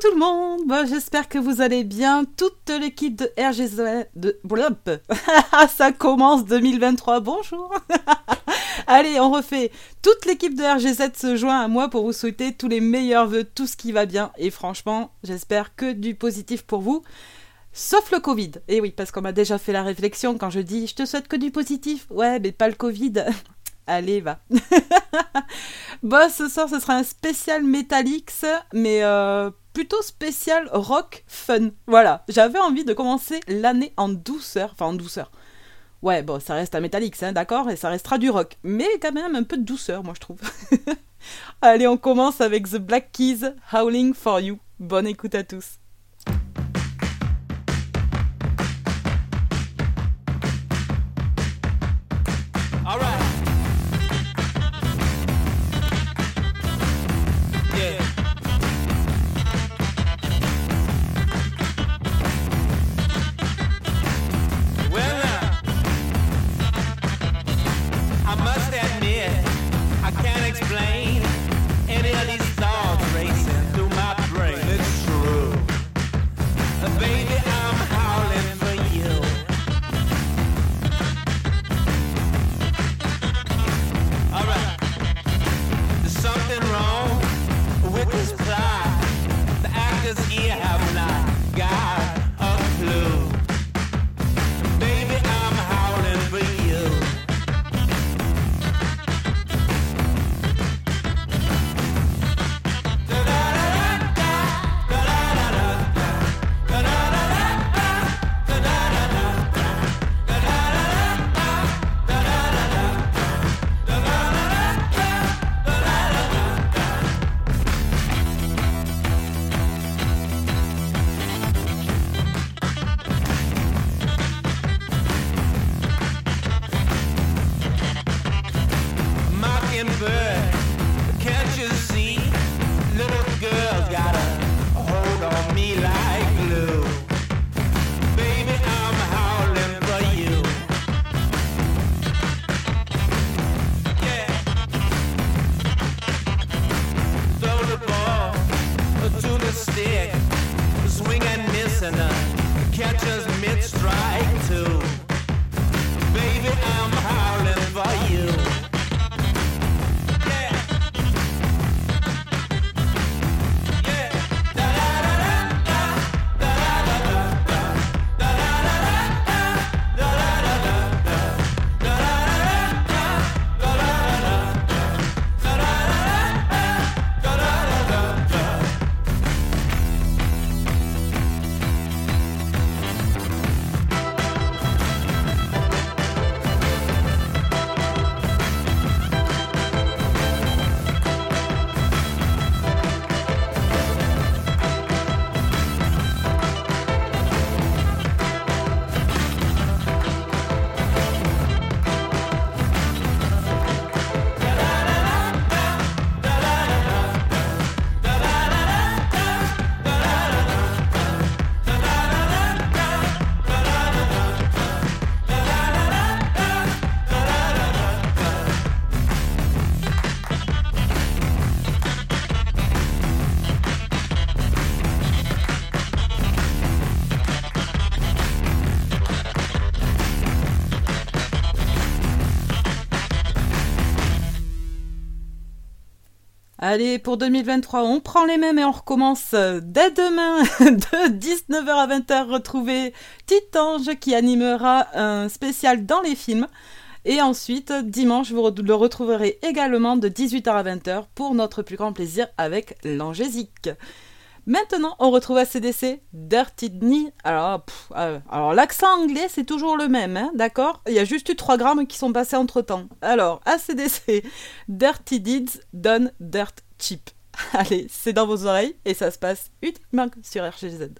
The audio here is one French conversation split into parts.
Tout le monde bon, J'espère que vous allez bien. Toute l'équipe de RGZ... De... Ça commence 2023, bonjour Allez, on refait. Toute l'équipe de RGZ se joint à moi pour vous souhaiter tous les meilleurs vœux, tout ce qui va bien. Et franchement, j'espère que du positif pour vous. Sauf le Covid. Et oui, parce qu'on m'a déjà fait la réflexion quand je dis je te souhaite que du positif. Ouais, mais pas le Covid. Allez, va. bon, ce soir, ce sera un spécial Metallics, mais euh, plutôt spécial rock fun. Voilà, j'avais envie de commencer l'année en douceur. Enfin, en douceur. Ouais, bon, ça reste un Metallics, hein, d'accord Et ça restera du rock. Mais quand même un peu de douceur, moi, je trouve. Allez, on commence avec The Black Keys, Howling for You. Bonne écoute à tous. Allez, pour 2023, on prend les mêmes et on recommence dès demain de 19h à 20h. Retrouver Titange qui animera un spécial dans les films. Et ensuite, dimanche, vous le retrouverez également de 18h à 20h pour notre plus grand plaisir avec l'Angésique. Maintenant, on retrouve ACDC, Dirty Knee. Alors, euh, alors l'accent anglais, c'est toujours le même, hein, d'accord? Il y a juste eu 3 grammes qui sont passés entre temps. Alors, ACDC, Dirty Deeds Done Dirt Cheap. Allez, c'est dans vos oreilles et ça se passe uniquement sur RGZ.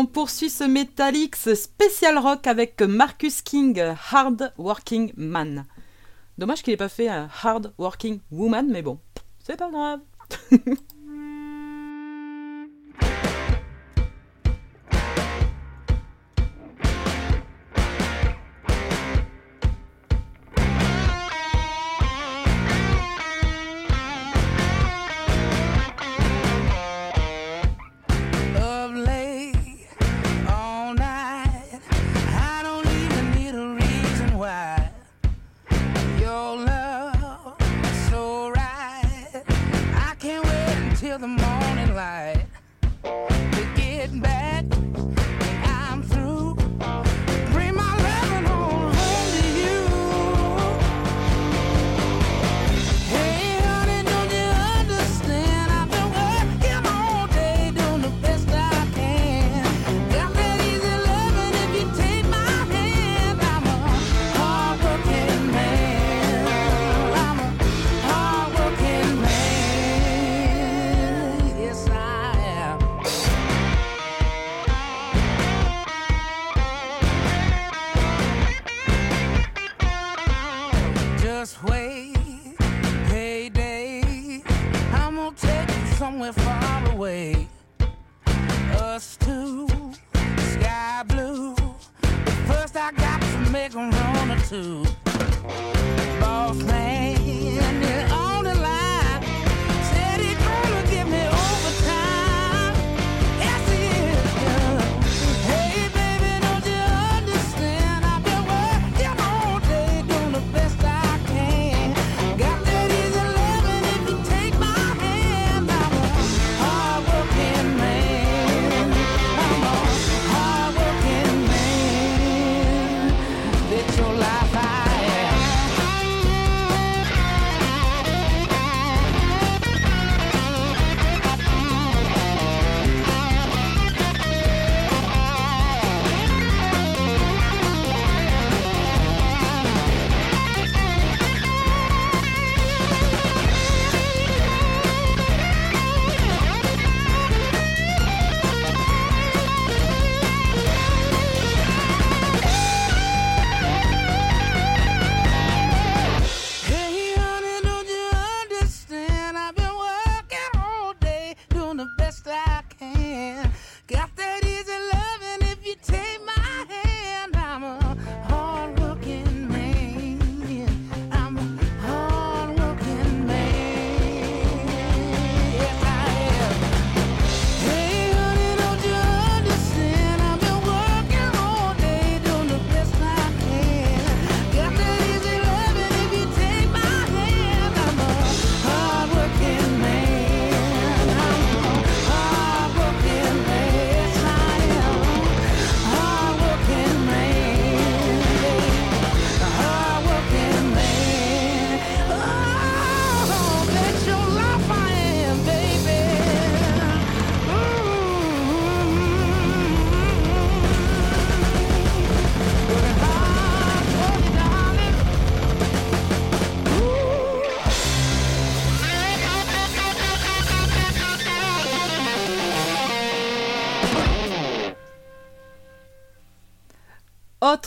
On poursuit ce Metallics spécial rock avec Marcus King, Hard Working Man. Dommage qu'il n'ait pas fait un Hard Working Woman, mais bon, c'est pas grave.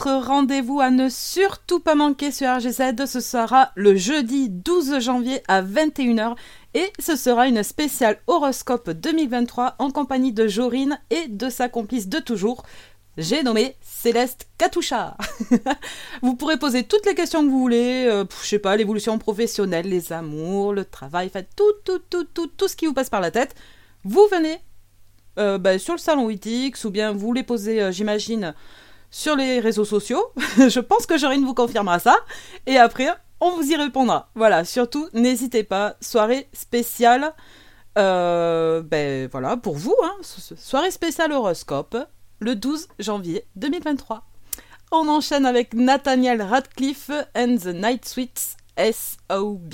Rendez-vous à ne surtout pas manquer sur RGZ, ce sera le jeudi 12 janvier à 21h et ce sera une spéciale horoscope 2023 en compagnie de Jorine et de sa complice de toujours. J'ai nommé Céleste Katoucha. vous pourrez poser toutes les questions que vous voulez, euh, je sais pas, l'évolution professionnelle, les amours, le travail, faites tout, tout, tout, tout, tout ce qui vous passe par la tête. Vous venez euh, bah, sur le salon Witix ou bien vous les posez, euh, j'imagine, sur les réseaux sociaux. je pense que Jorine vous confirmera ça. Et après, on vous y répondra. Voilà, surtout, n'hésitez pas. Soirée spéciale. Euh, ben voilà, pour vous, hein, soirée spéciale horoscope, le 12 janvier 2023. On enchaîne avec Nathaniel Radcliffe and the Night Sweets SOB.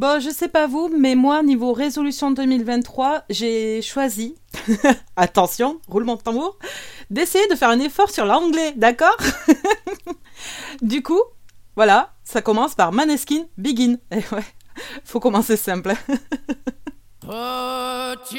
Bon, je sais pas vous, mais moi, niveau résolution 2023, j'ai choisi, attention, roulement de tambour, d'essayer de faire un effort sur l'anglais, d'accord? Du coup, voilà, ça commence par Maneskin Begin. Et eh ouais, faut commencer simple. Put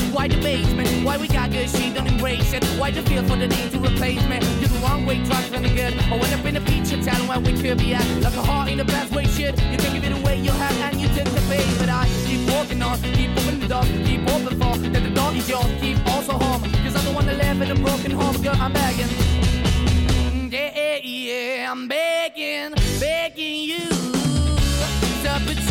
why the basement, why we got good, she don't embrace it. Why the feel for the need to replace me? You're the wrong way, trying to the good. I went up in the feature, telling where we could be at. Like a heart in the best way, shit. You can give it away, you have, and you take the bait. But I keep walking on, keep opening the door, keep open for that the door is yours, keep also home. Cause I'm the one that live in a broken home, girl, I'm begging. Yeah, yeah, I'm begging, begging you to put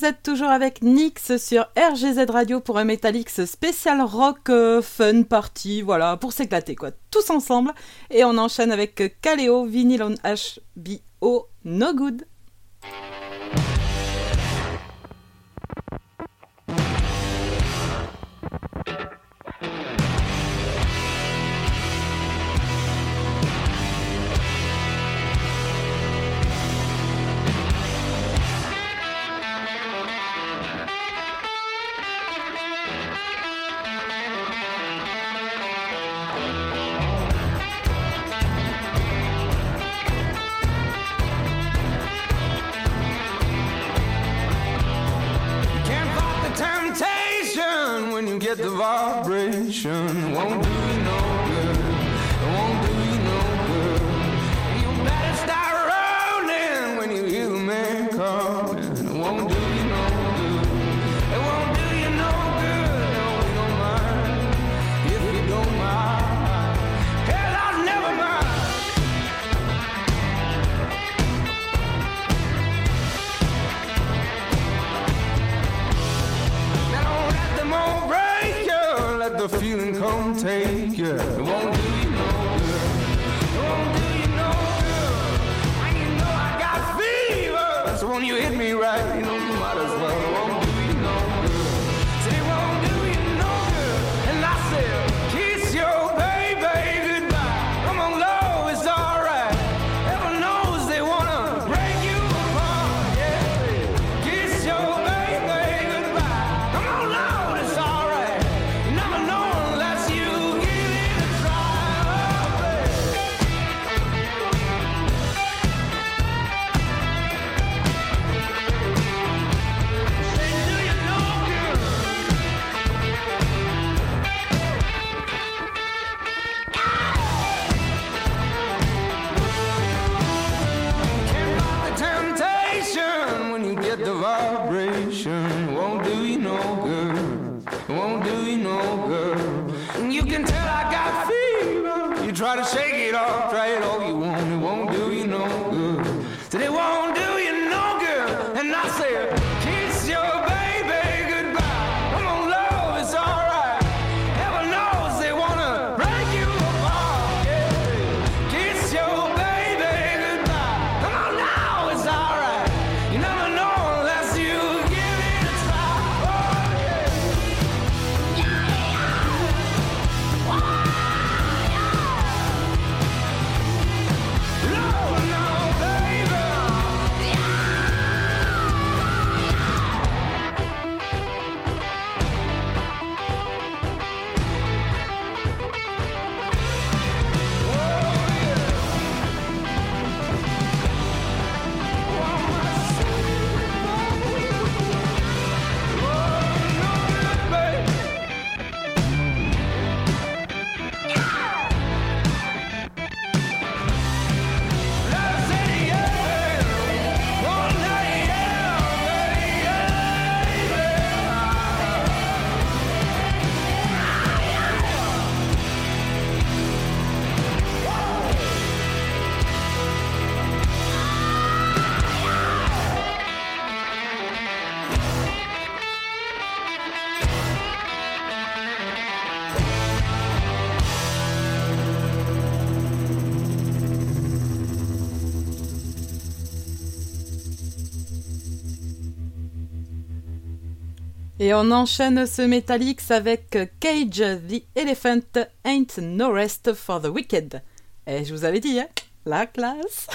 Vous êtes toujours avec Nix sur RGZ Radio pour un Metalix spécial rock euh, fun party, voilà, pour s'éclater quoi, tous ensemble. Et on enchaîne avec Kaleo, Vinyl on HBO, No Good. Get the vibration. Won't do come take you. It won't do you no good. It won't do you no good. When you know I got fever. So when you hit me right, you know Et on enchaîne ce Metallics avec Cage the Elephant Ain't No Rest for the Wicked. Et je vous avais dit, hein, la classe.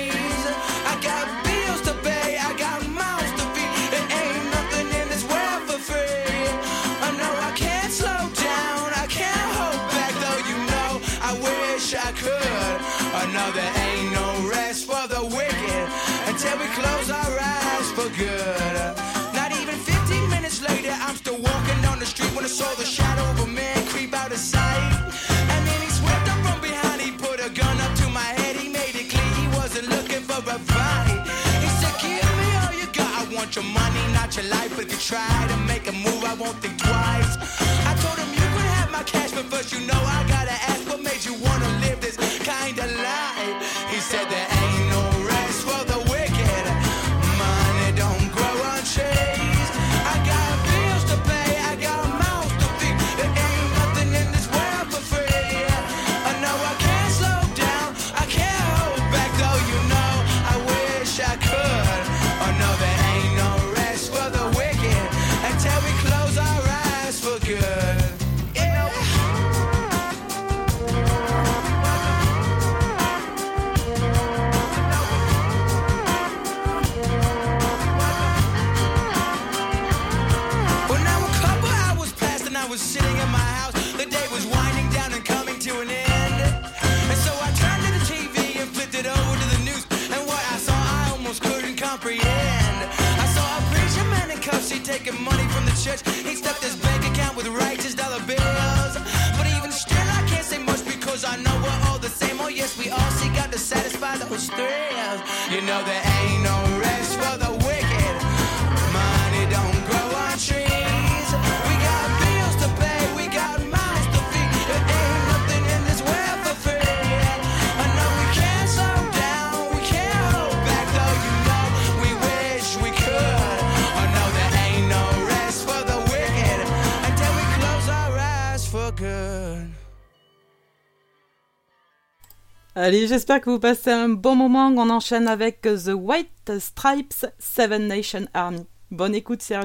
Want your money, not your life. If you try to make a move, I won't think twice. I told him you could have my cash, but first you know I gotta church. He stuffed his bank account with righteous dollar bills. But even still, I can't say much because I know we're all the same. Oh, yes, we all seek out to satisfy those thrills. You know, there Allez, j'espère que vous passez un bon moment. On enchaîne avec The White Stripes Seven Nation Army. Bonne écoute, c'est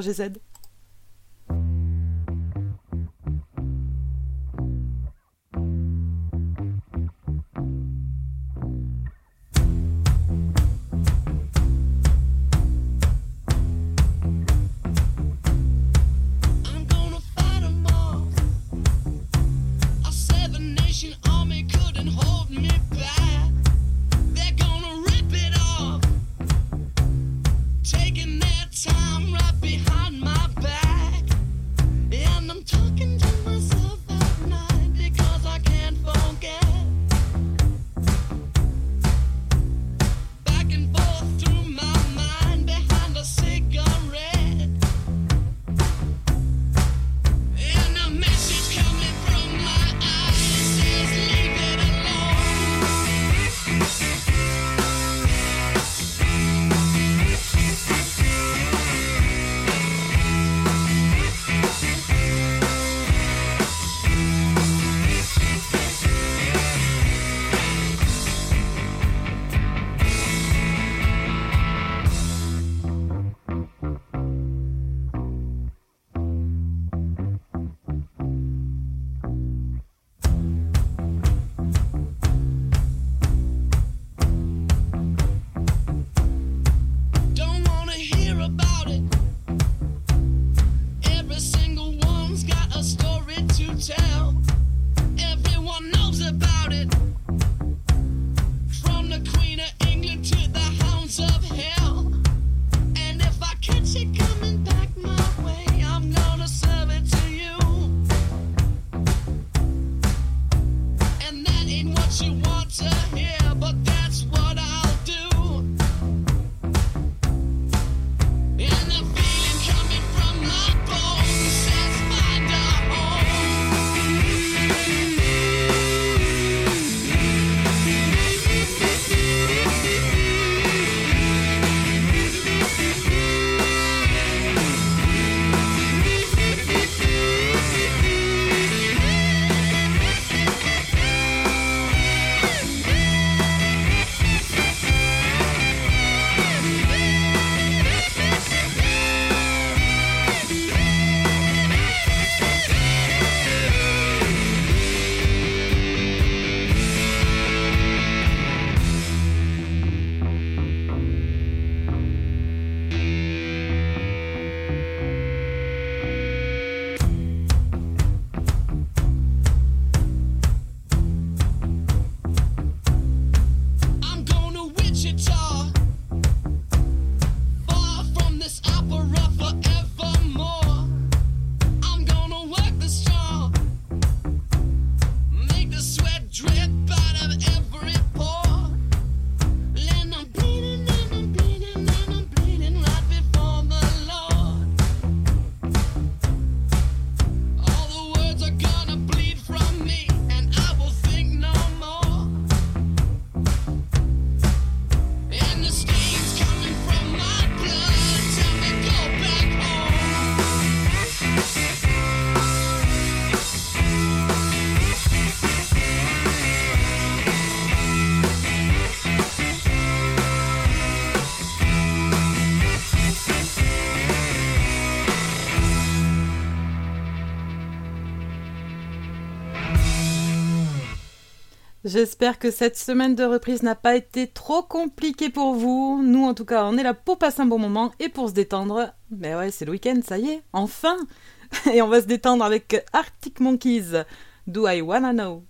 J'espère que cette semaine de reprise n'a pas été trop compliquée pour vous. Nous, en tout cas, on est là pour passer un bon moment et pour se détendre. Mais ouais, c'est le week-end, ça y est, enfin Et on va se détendre avec Arctic Monkeys. Do I Wanna Know?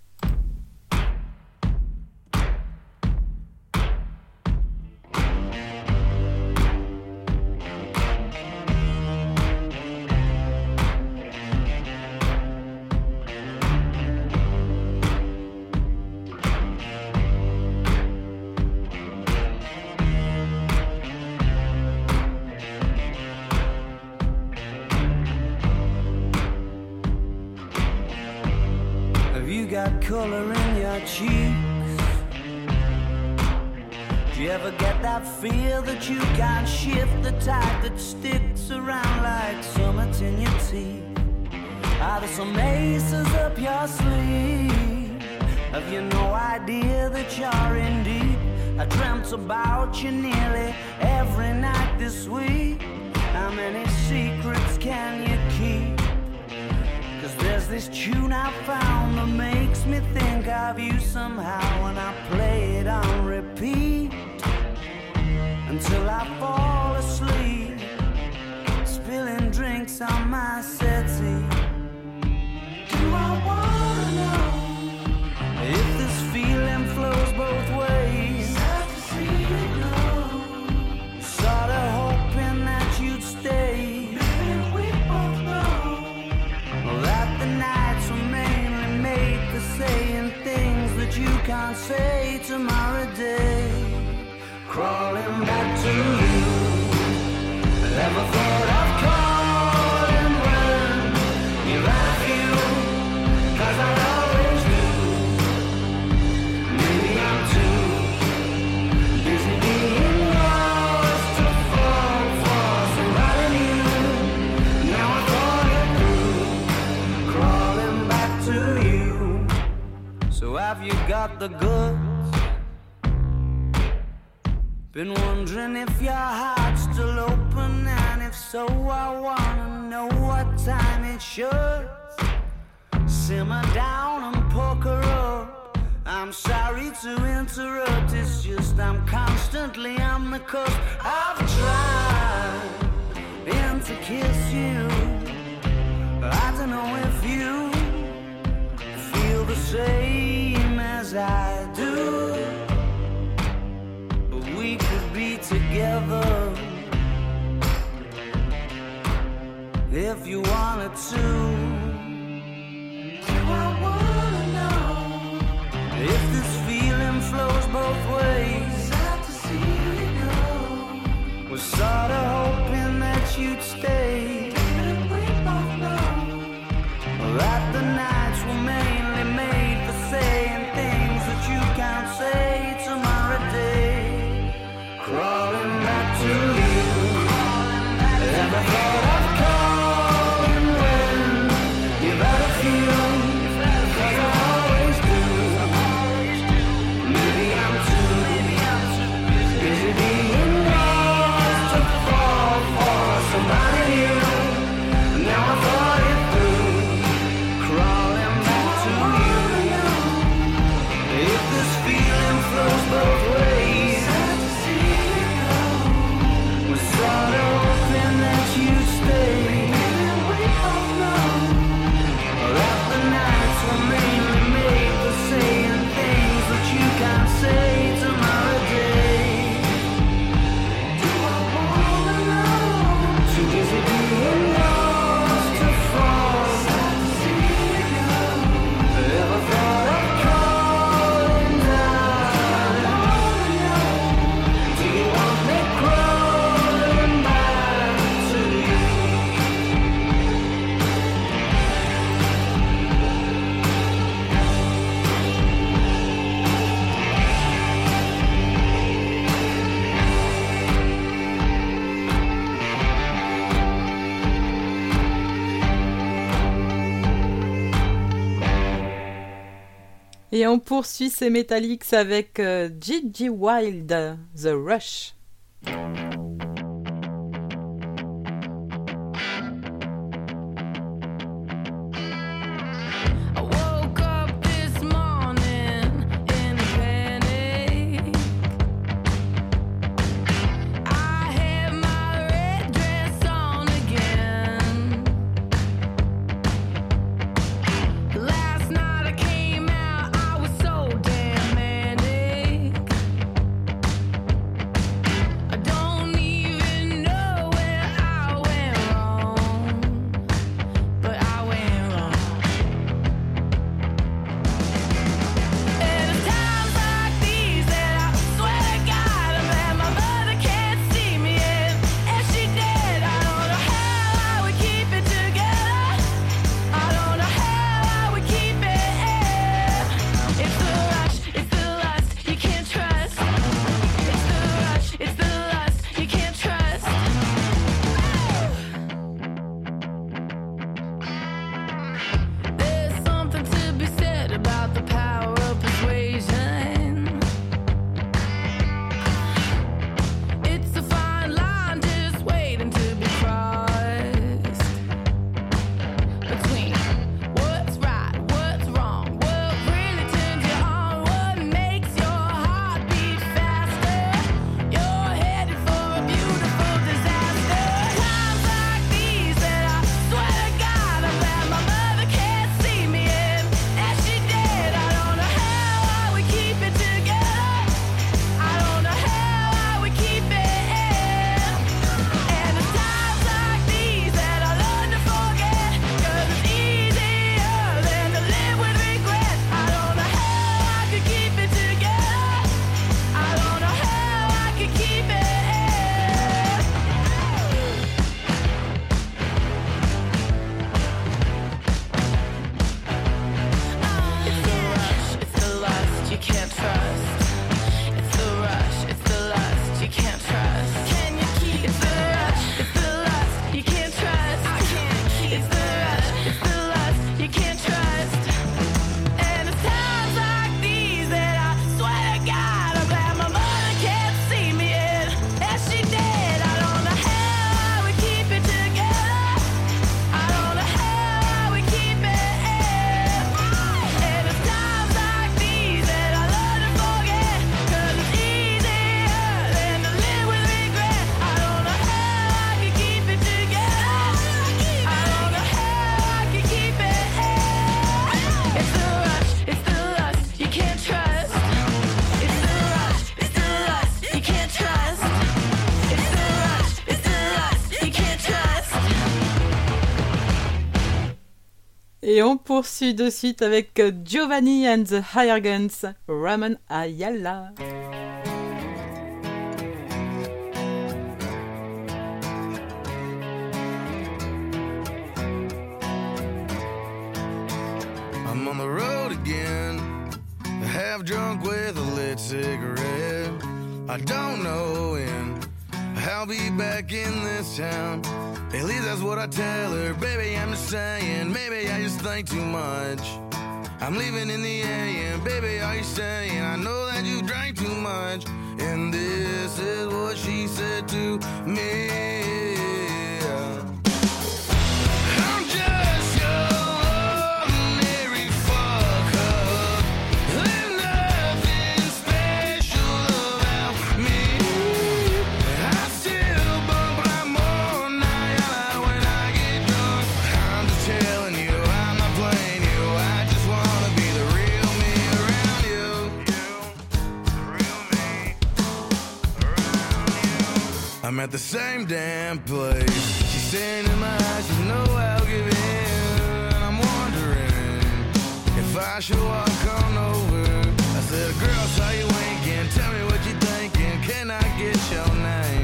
the goods. Been wondering if your heart's still open, and if so, I wanna know what time it should. Simmer down and poker up. I'm sorry to interrupt, it's just I'm constantly on the coast. I've tried been to kiss you. I don't know if you feel the same as I do. But we could be together if you wanted to. Do I wanna know if this feeling flows both ways? Sad to see you go. We're sorta. On poursuit ces Metallics avec euh, Gigi Wild, The Rush. On poursuit de suite avec Giovanni and the Higher Guns, Ramon Ayala. I'm on the road again, half drunk with a lit cigarette. I don't know when I'll be back in this town. At least that's what I tell her. Baby, I'm just saying, maybe I just think too much. I'm leaving in the AM, baby, are you saying? I know that you drank too much. And this is what she said to me. I'm at the same damn place. She's saying in my eyes, you know I'll give in. And I'm wondering if I should walk on over. I said, girl, saw you winking. Tell me what you thinking. Can I get your name?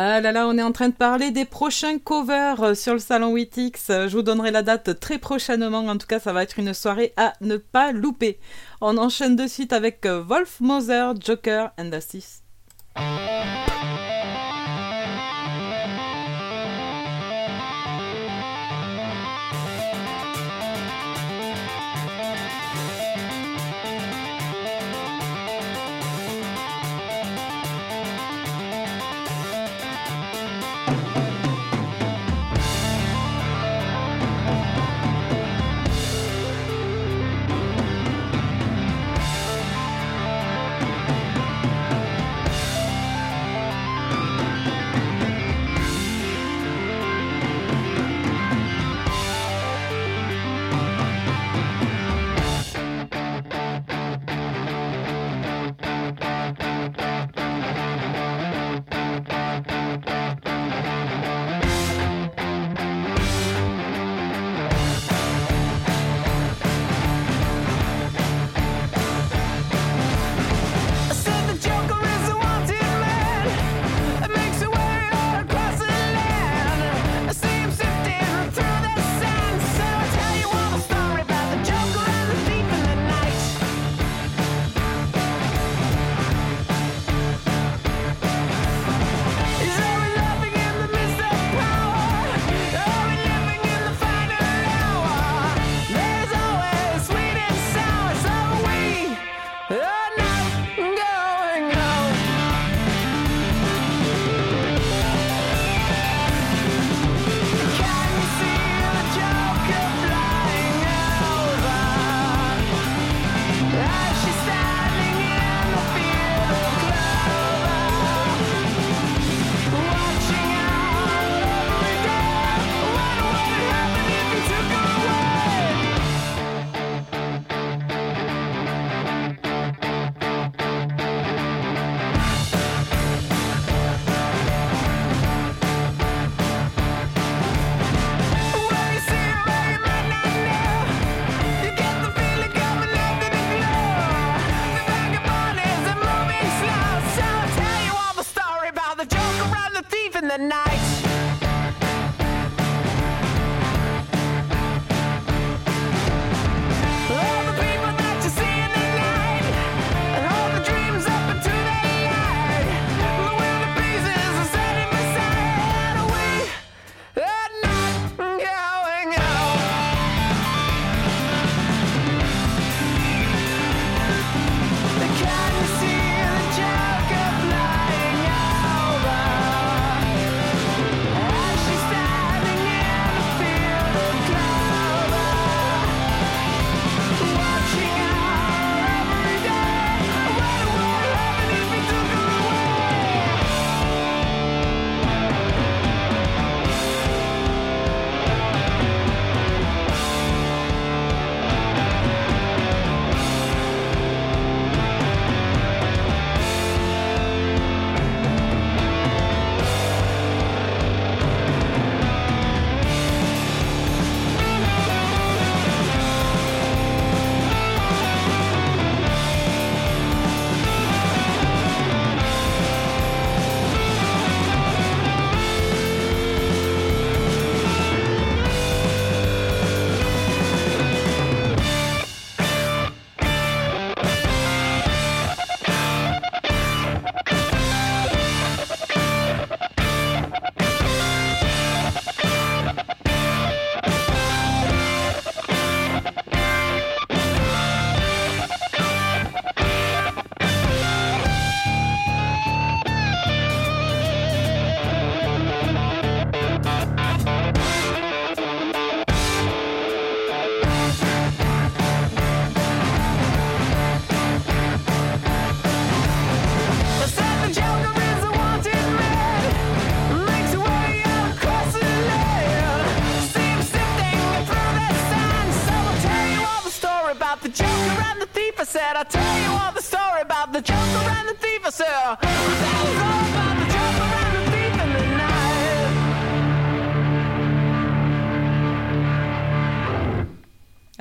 Ah là là, on est en train de parler des prochains covers euh, sur le salon Witix. Je vous donnerai la date très prochainement. En tout cas, ça va être une soirée à ne pas louper. On enchaîne de suite avec euh, Wolf Mother, Joker and Assis. I'm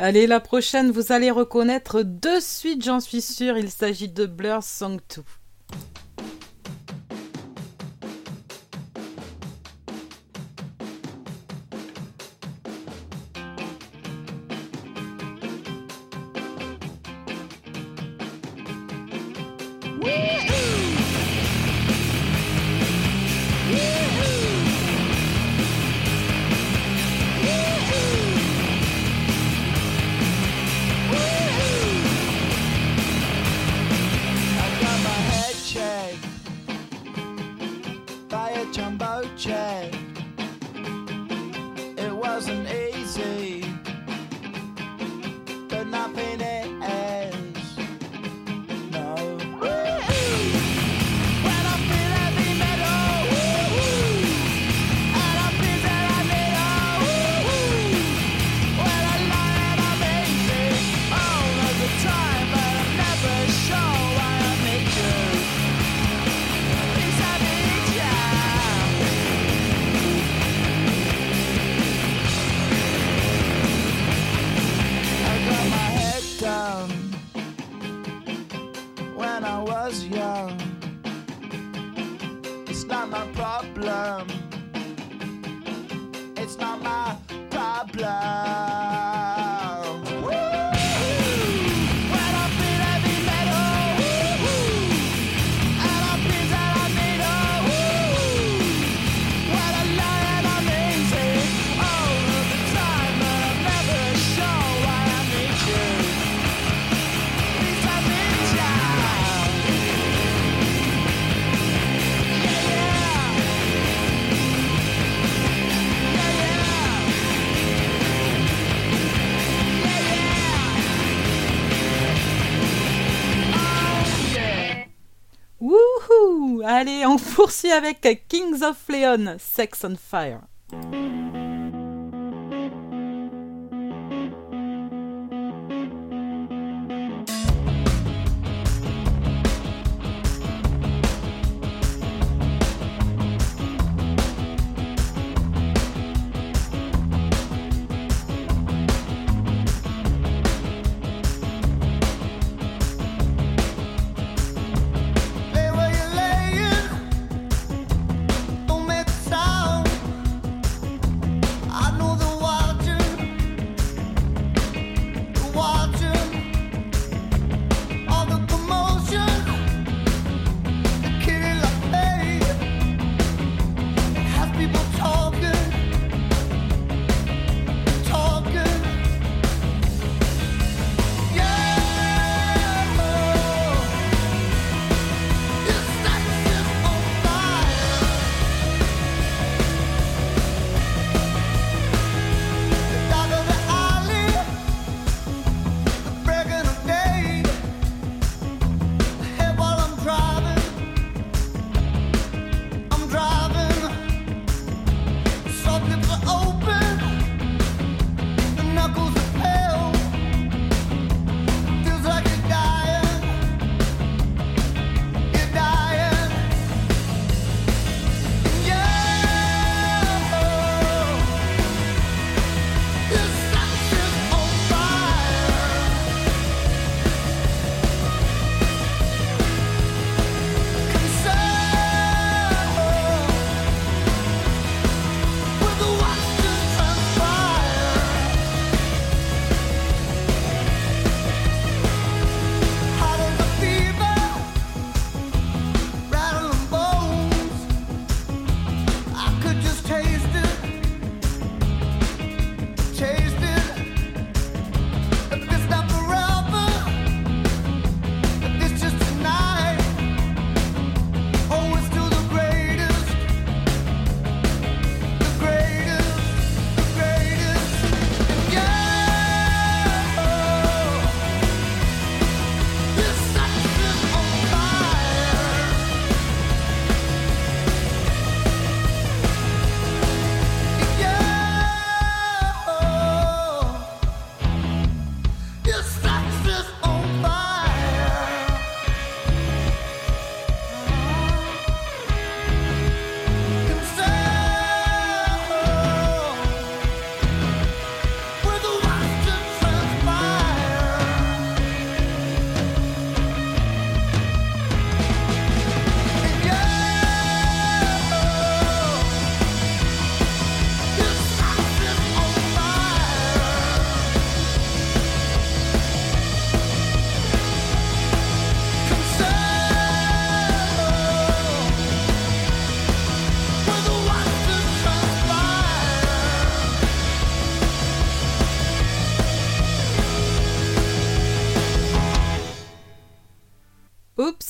Allez, la prochaine, vous allez reconnaître de suite, j'en suis sûre, il s'agit de Blur Song 2. poursuit avec Kings of Leon, Sex on Fire.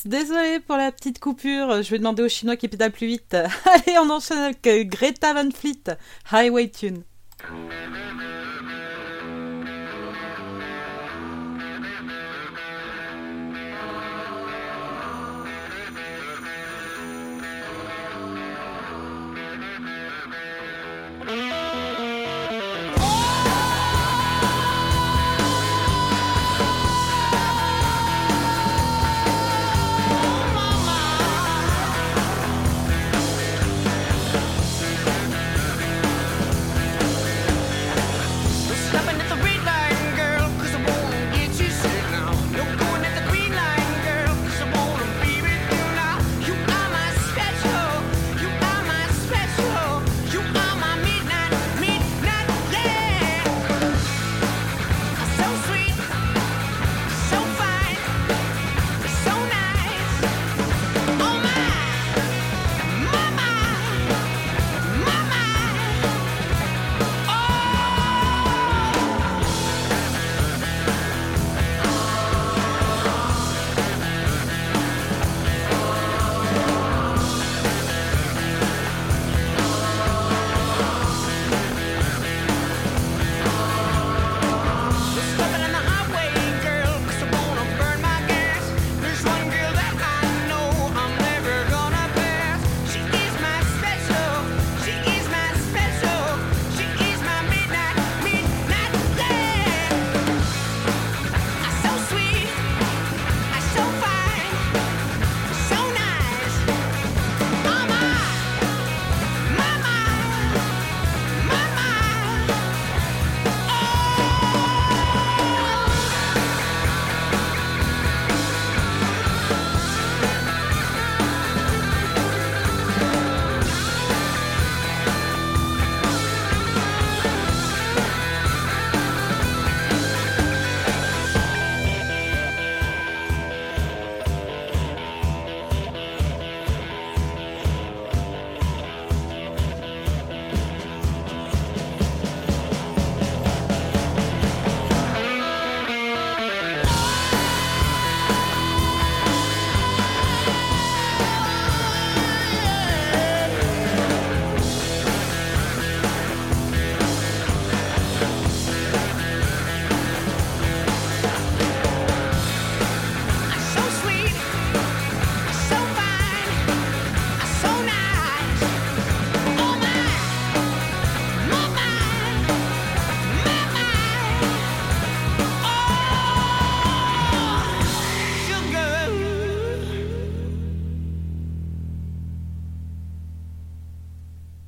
Désolée pour la petite coupure. Je vais demander aux Chinois qui pédale plus vite. Allez, on enchaîne avec Greta Van Fleet, Highway Tune.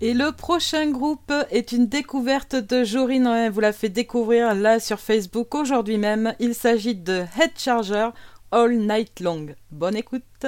Et le prochain groupe est une découverte de Jorine, hein, vous la fait découvrir là sur Facebook aujourd'hui même. Il s'agit de Head Charger All Night Long. Bonne écoute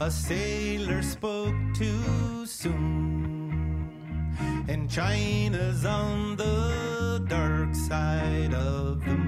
a sailor spoke too soon. And China's on the dark side of the moon.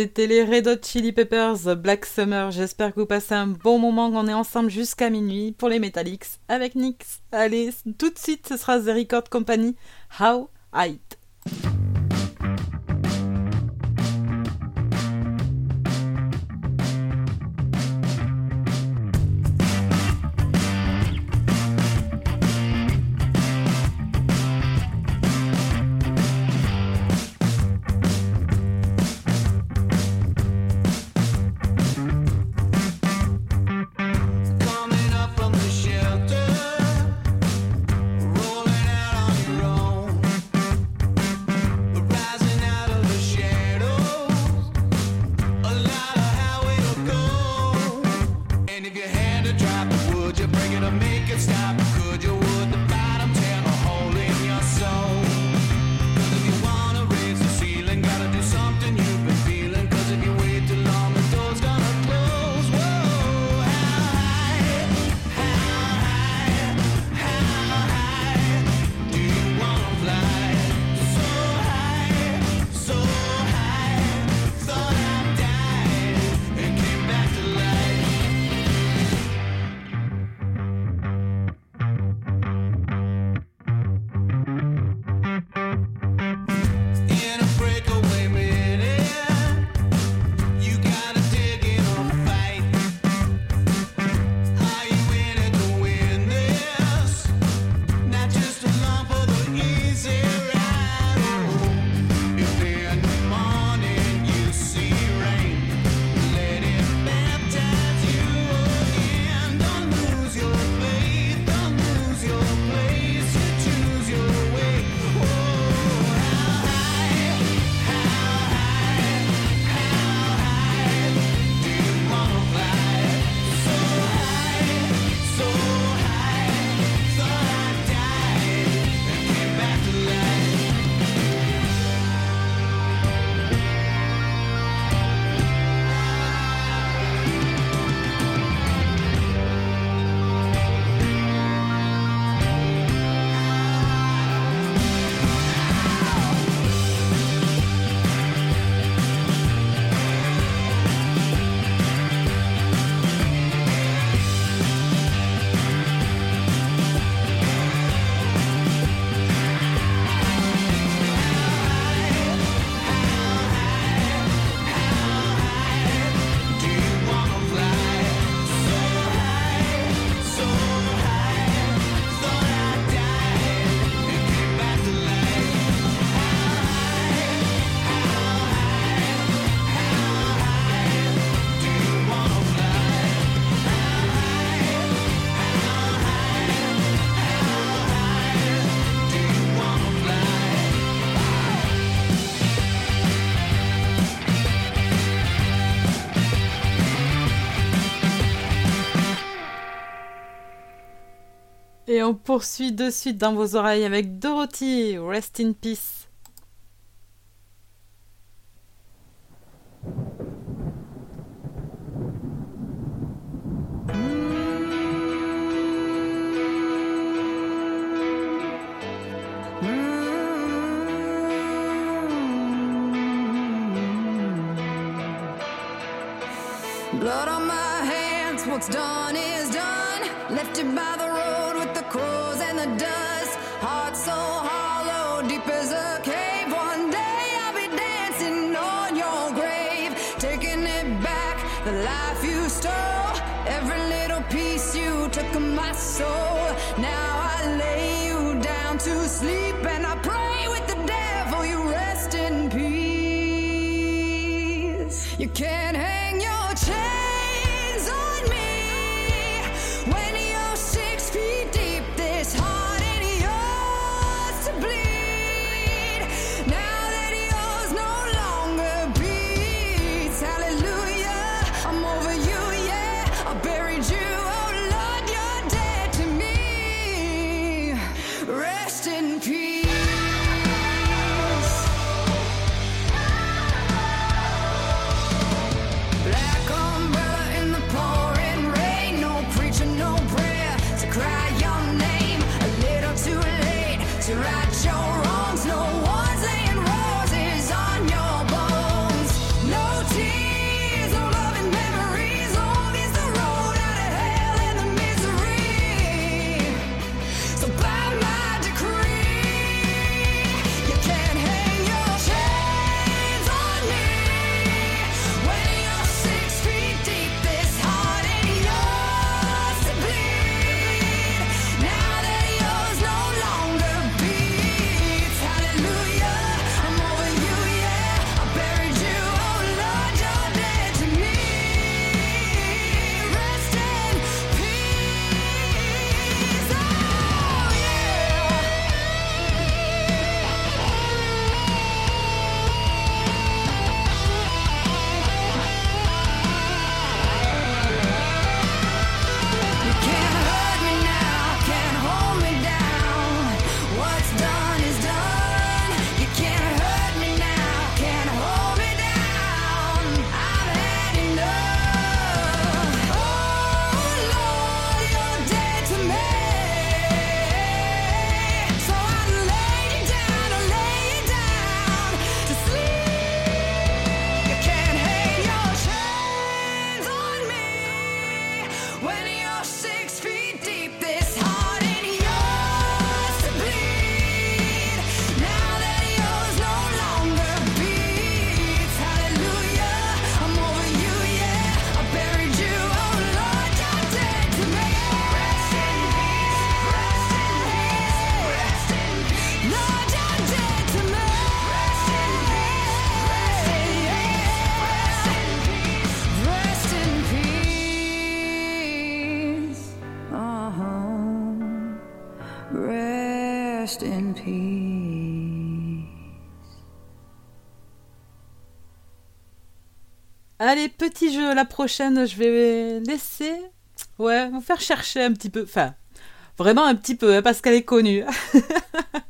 c'était les Red Hot Chili Peppers Black Summer. J'espère que vous passez un bon moment, qu'on est ensemble jusqu'à minuit pour les Metallics avec Nix. Allez, tout de suite, ce sera The Record Company. How I. Eat. poursuit de suite dans vos oreilles avec Dorothy, Rest in Peace. la prochaine, je vais laisser. Ouais, vous faire chercher un petit peu. Enfin, vraiment un petit peu, hein, parce qu'elle est connue.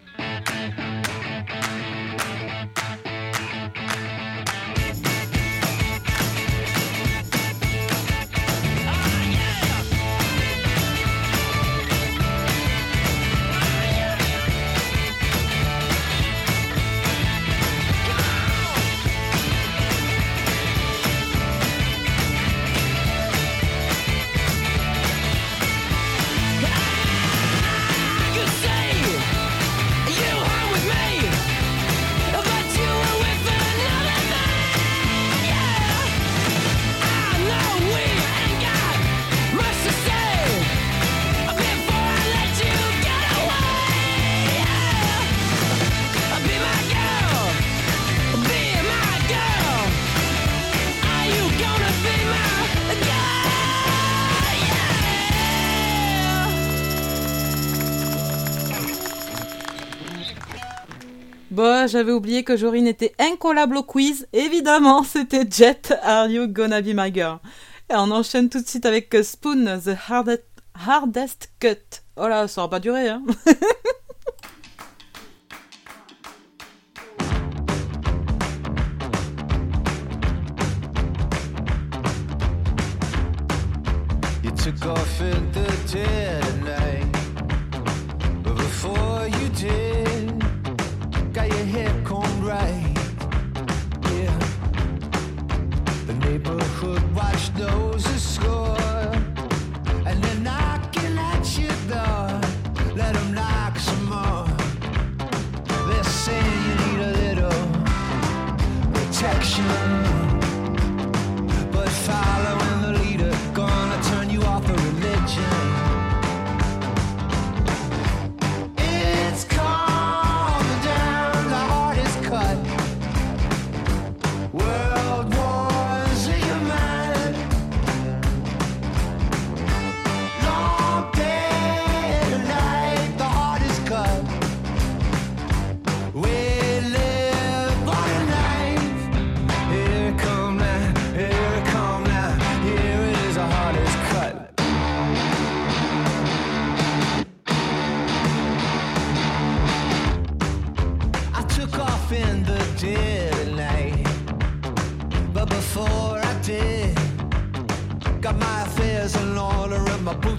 J'avais oublié que Jorine était incollable au quiz. Évidemment, c'était Jet, Are You Gonna Be My Girl? Et on enchaîne tout de suite avec euh, Spoon, The Hardest, hardest Cut. Oh là, ça aura pas duré, hein You got your hair combed right. Yeah. The neighborhood watch knows the score. And they're knocking at your door. Let 'em knock some more. They're saying you need a little protection.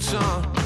Boots on.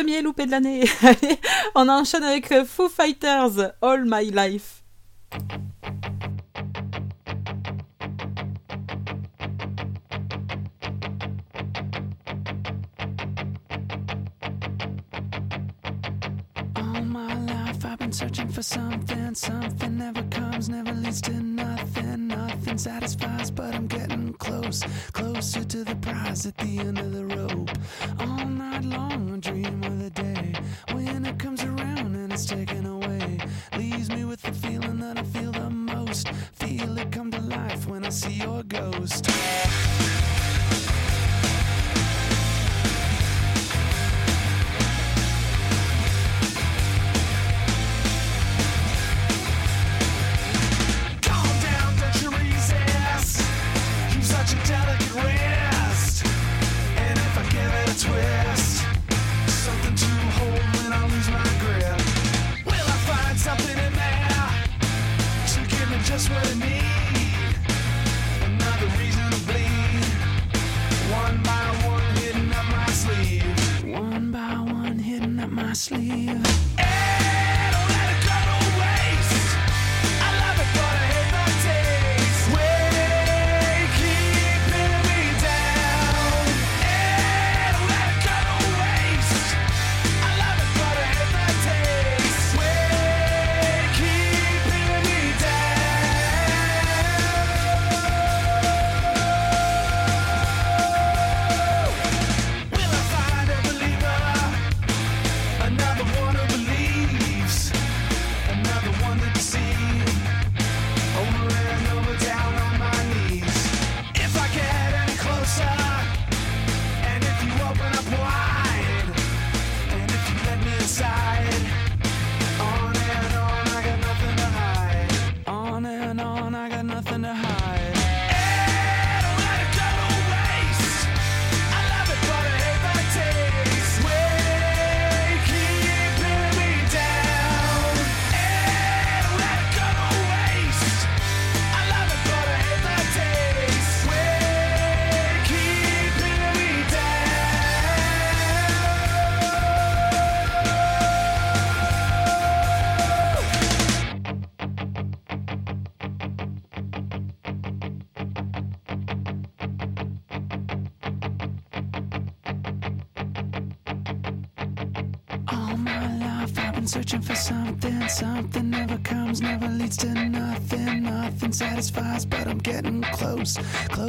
premier loupé de l'année. Allez, on enchaîne avec euh, Foo Fighters All My Life.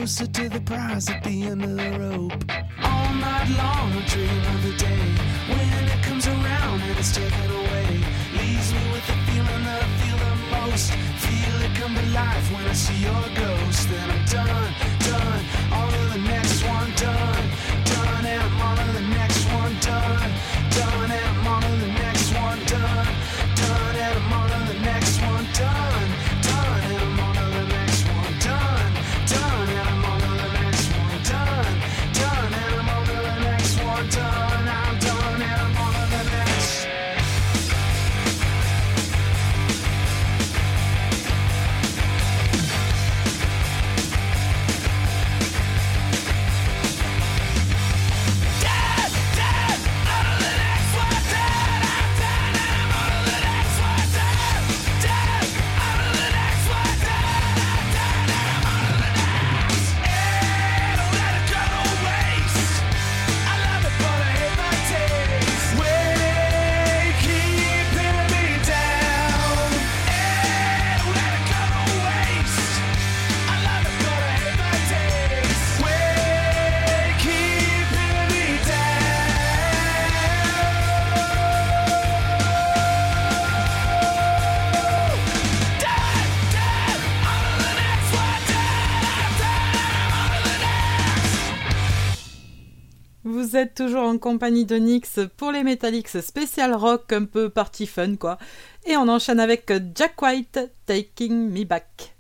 closer to the prize at the end of the rope. All night long, I dream of the day when it comes around and it's taken away. Leaves me with the feeling that I feel the most. Feel it come to life when I see your ghost. Then I'm done, done. toujours en compagnie de Nyx pour les Metallics spécial rock, un peu party fun quoi. Et on enchaîne avec Jack White, Taking Me Back.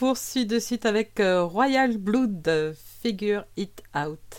poursuit de suite avec euh, Royal Blood, euh, Figure It Out.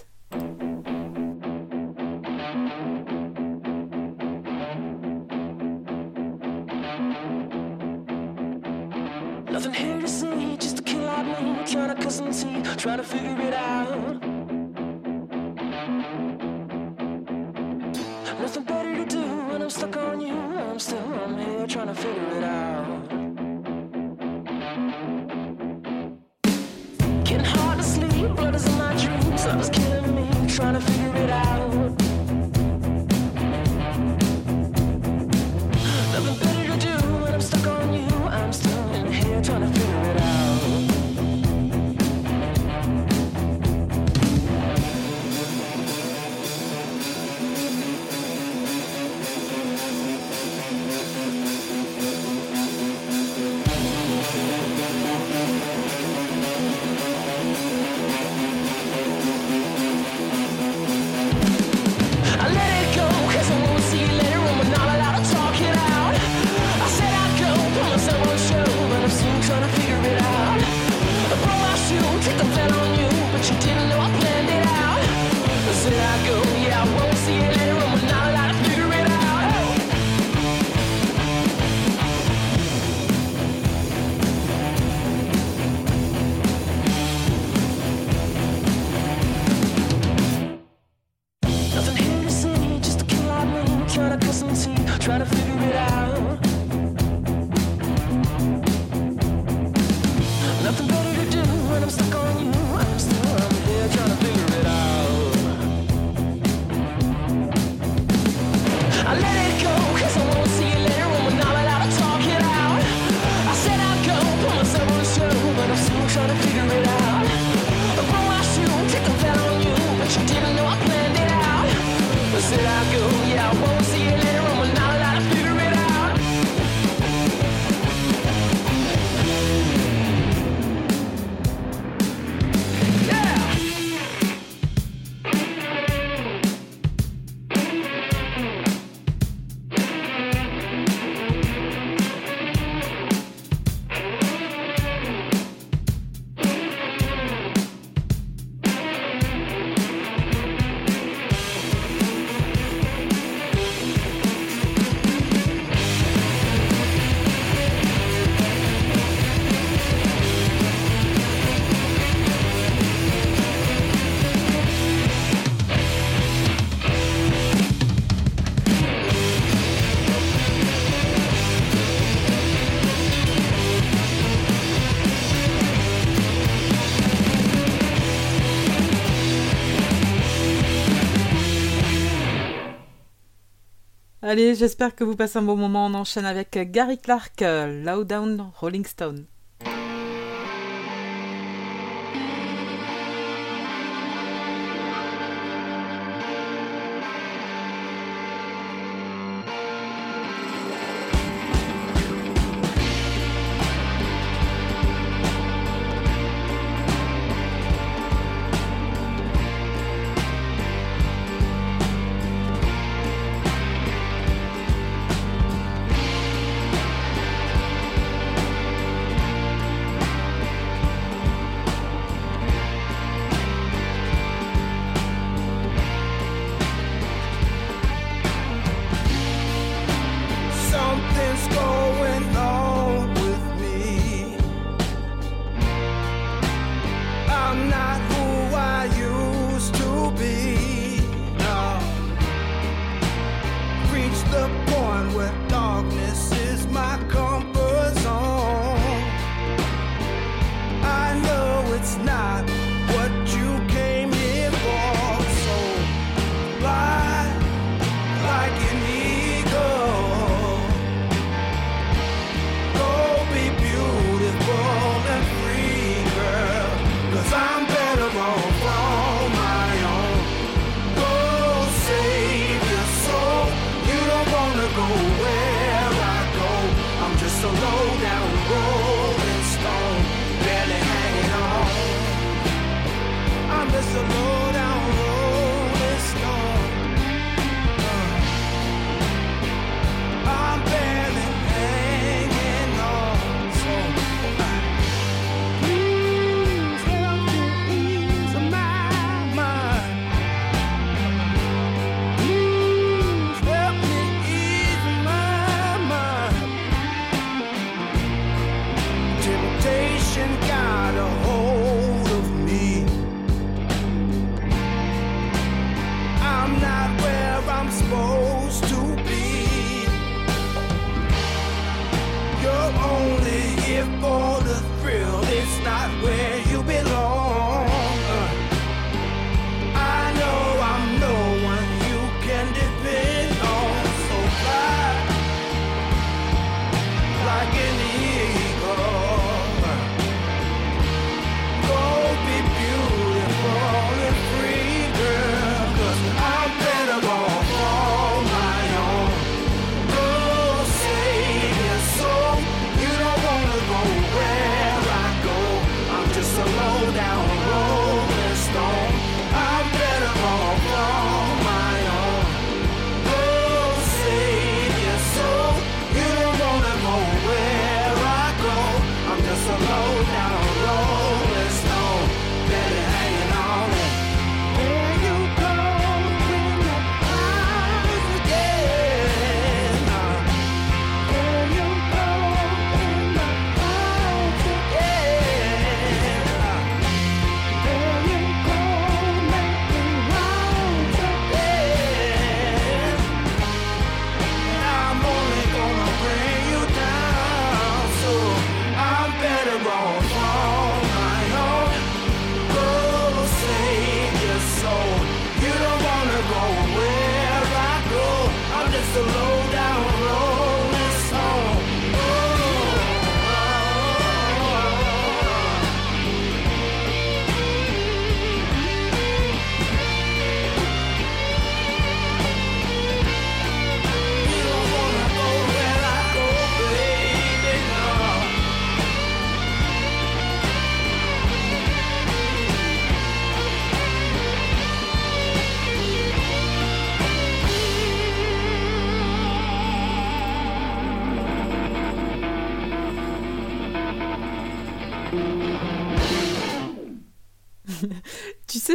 Allez, j'espère que vous passez un bon moment. On enchaîne avec Gary Clark, euh, Lowdown Rolling Stone.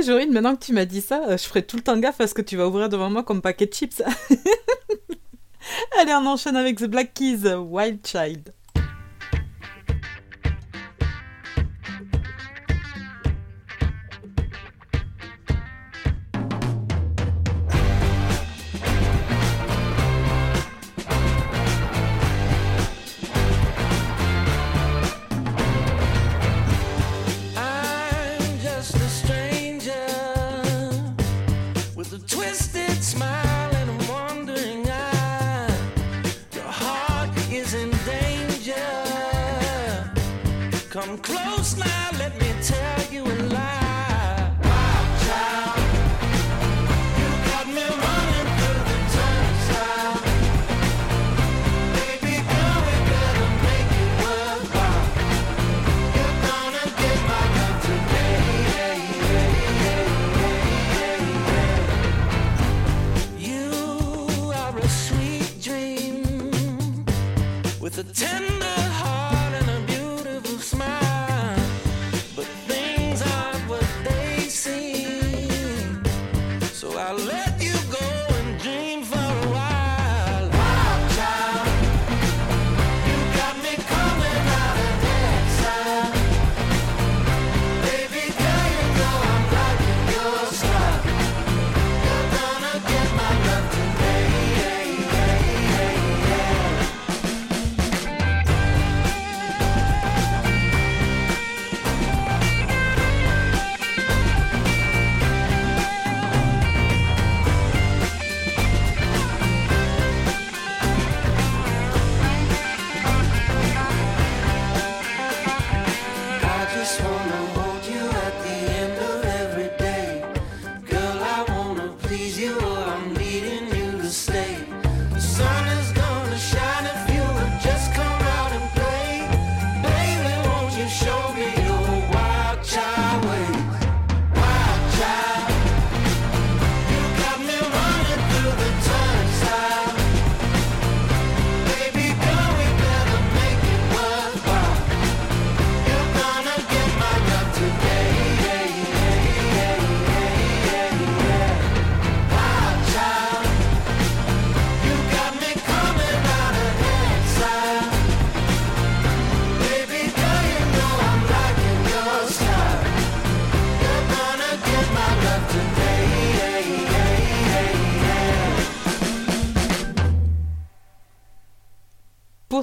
Jorine, maintenant que tu m'as dit ça, euh, je ferai tout le temps gaffe à ce que tu vas ouvrir devant moi comme paquet de chips. Allez, on enchaîne avec The Black Keys, Wild Child.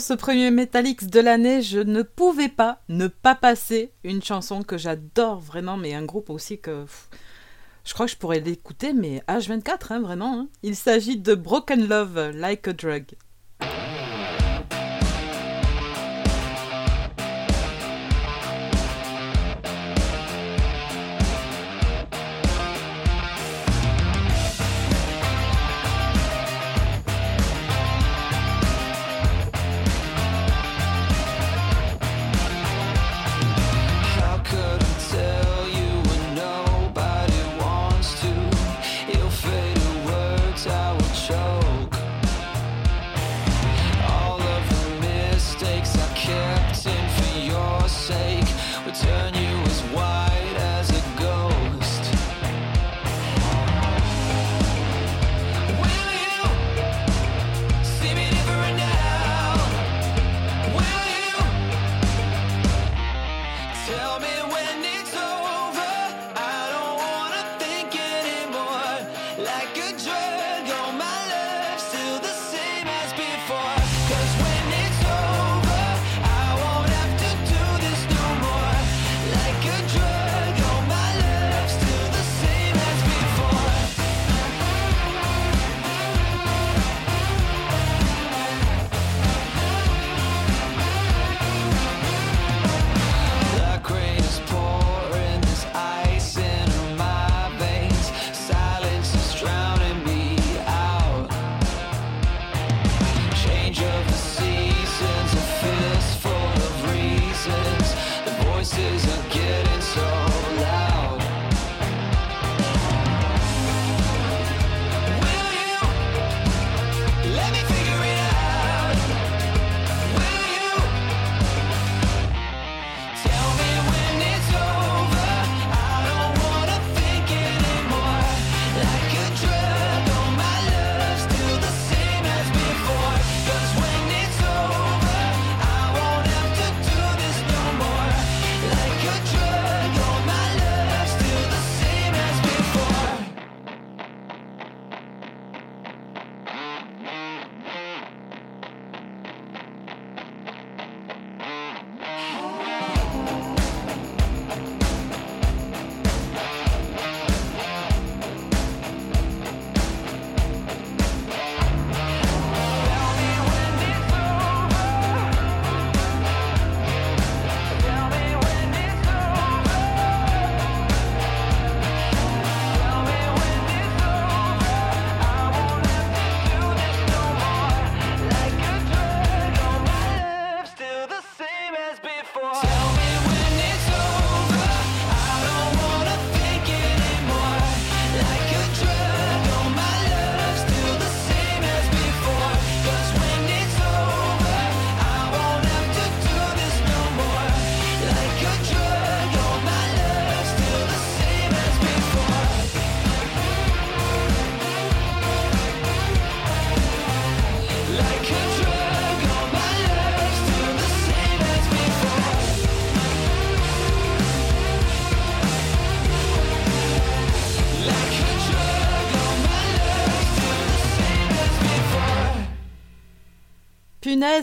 ce premier Metalix de l'année, je ne pouvais pas ne pas passer une chanson que j'adore vraiment, mais un groupe aussi que je crois que je pourrais l'écouter, mais H24, hein, vraiment. Hein. Il s'agit de Broken Love, Like a Drug.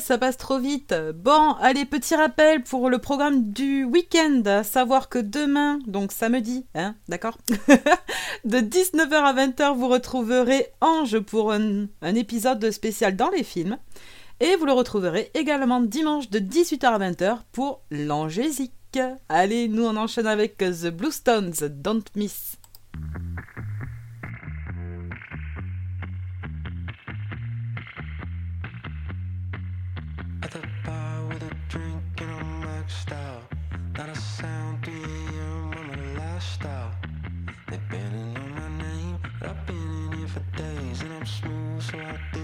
ça passe trop vite. Bon, allez, petit rappel pour le programme du week-end, à savoir que demain, donc samedi, hein, d'accord De 19h à 20h, vous retrouverez Ange pour un, un épisode spécial dans les films. Et vous le retrouverez également dimanche de 18h à 20h pour l'Angésique. Allez, nous on enchaîne avec The Blue Stones, Don't Miss. smooth so I.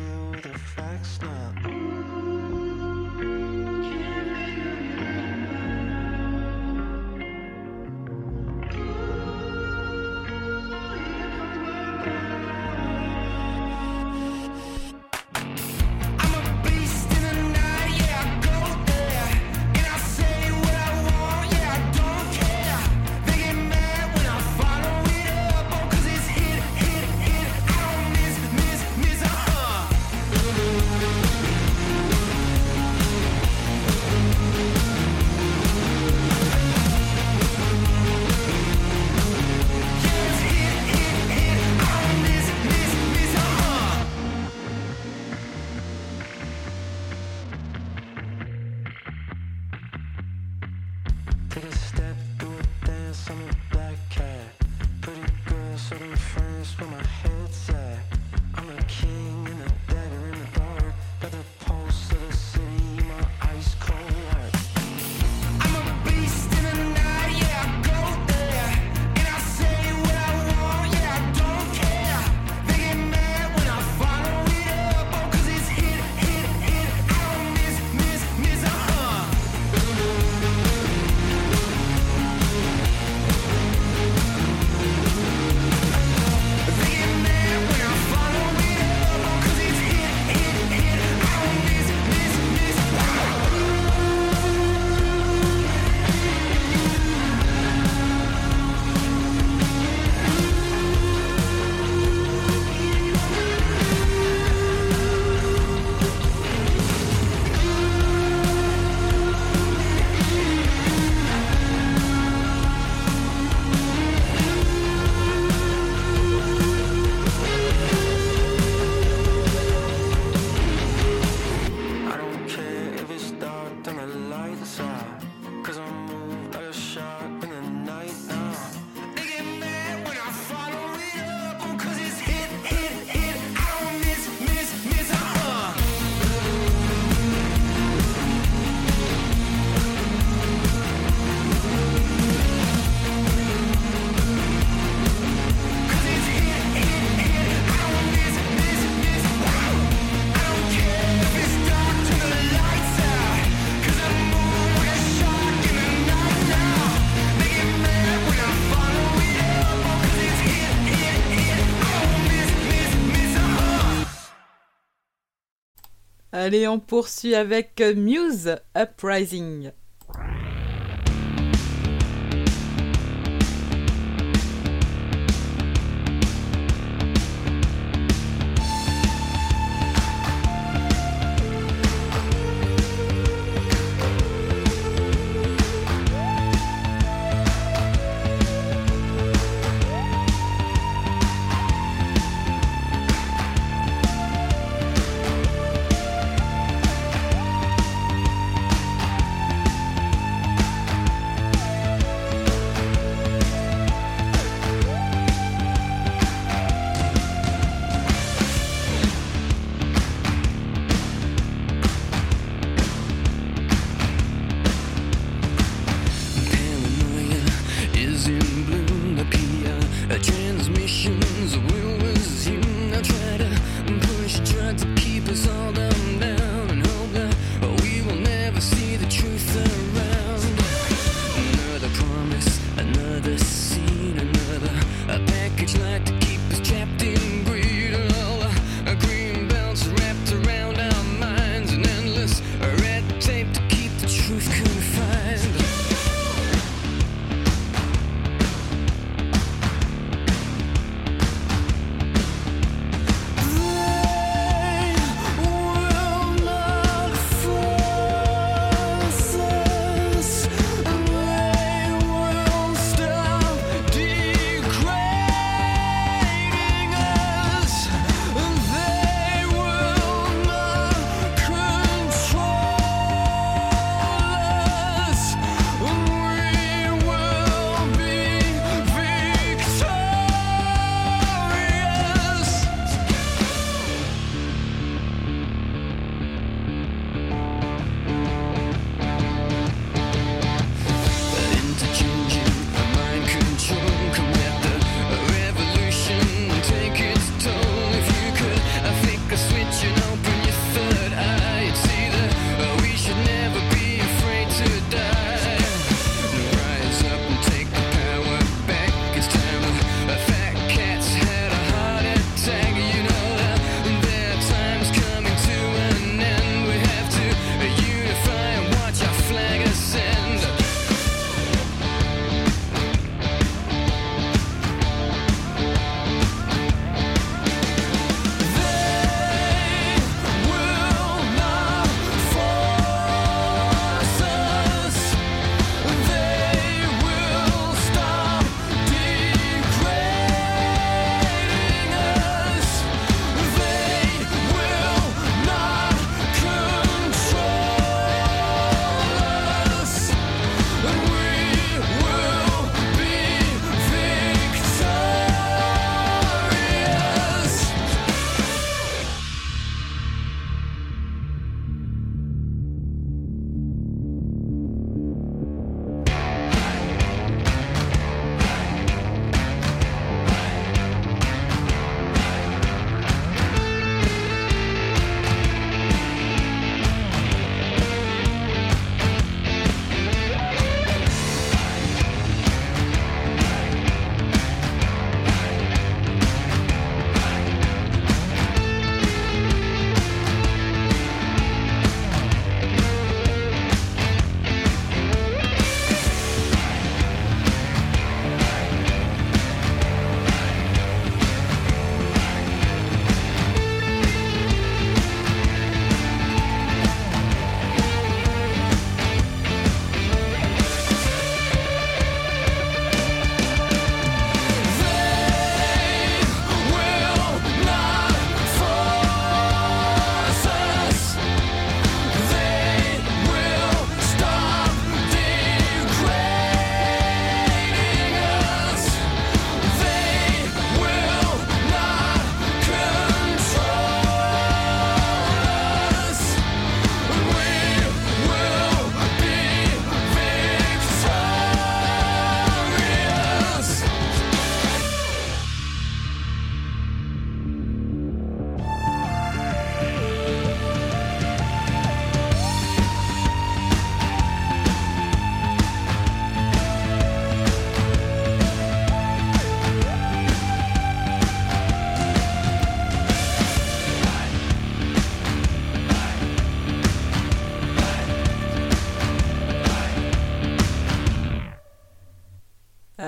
Allez, on poursuit avec euh, Muse Uprising.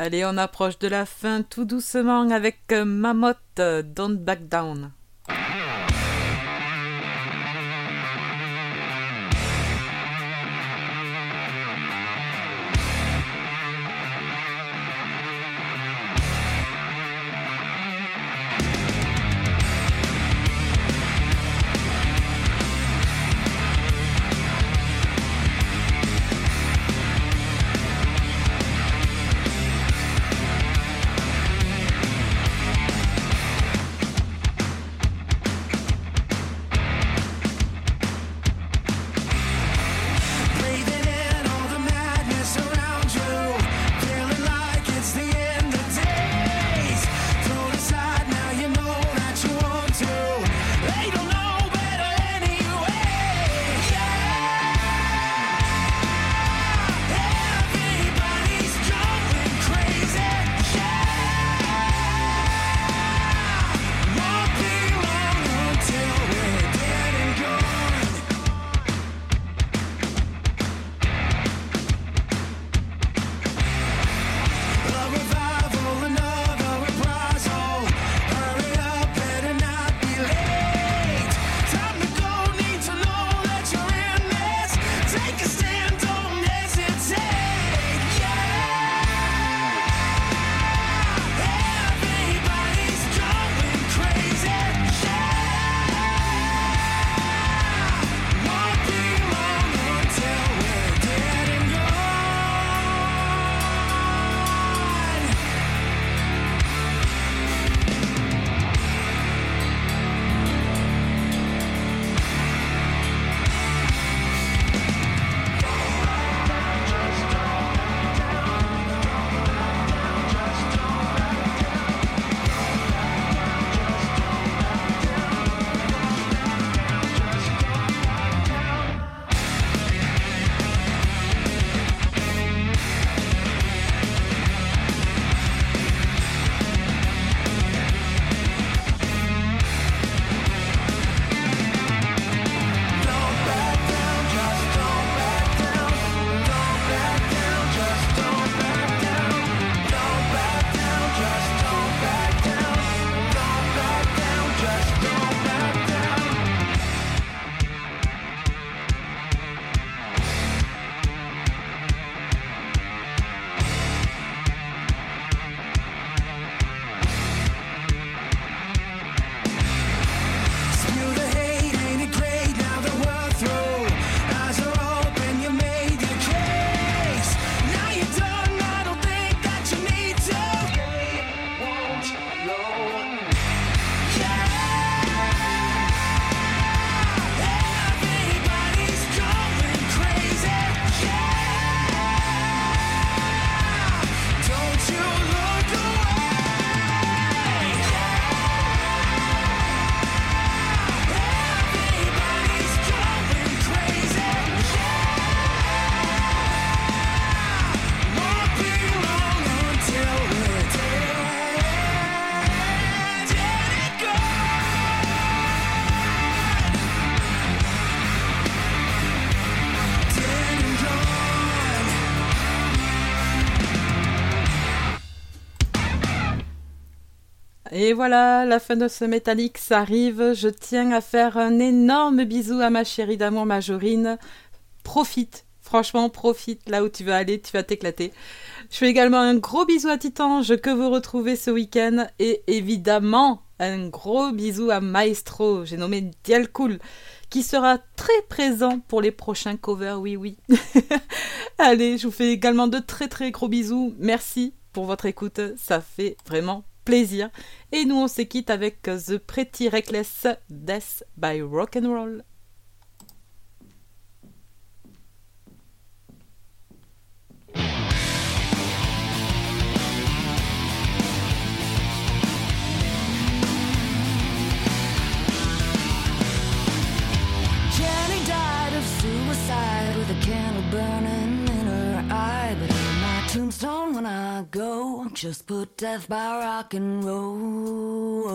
Allez, on approche de la fin tout doucement avec Mamotte, Don't Back Down. Et voilà, la fin de ce Métallique arrive. Je tiens à faire un énorme bisou à ma chérie d'amour Majorine. Profite, franchement, profite là où tu vas aller, tu vas t'éclater. Je fais également un gros bisou à Titange que vous retrouvez ce week-end. Et évidemment, un gros bisou à Maestro, j'ai nommé Dial Cool, qui sera très présent pour les prochains covers, oui, oui. Allez, je vous fais également de très très gros bisous. Merci pour votre écoute, ça fait vraiment Et nous, on se quitte avec The Pretty Reckless Death by Rock'n'Roll. Jenny died of suicide with a candle burning tombstone when I go. Just put death by rock and roll.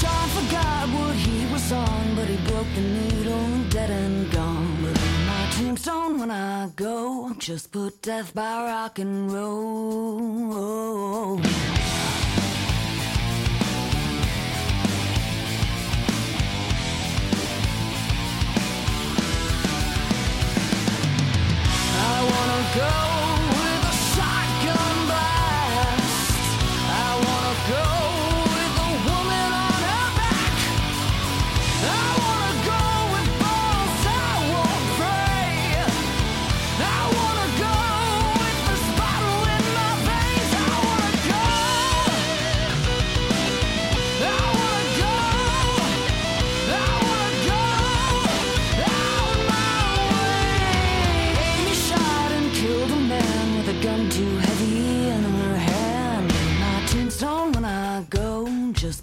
John forgot what he was on, but he broke the needle and dead and gone. But on my tombstone when I go, just put death by rock and roll. I wanna go.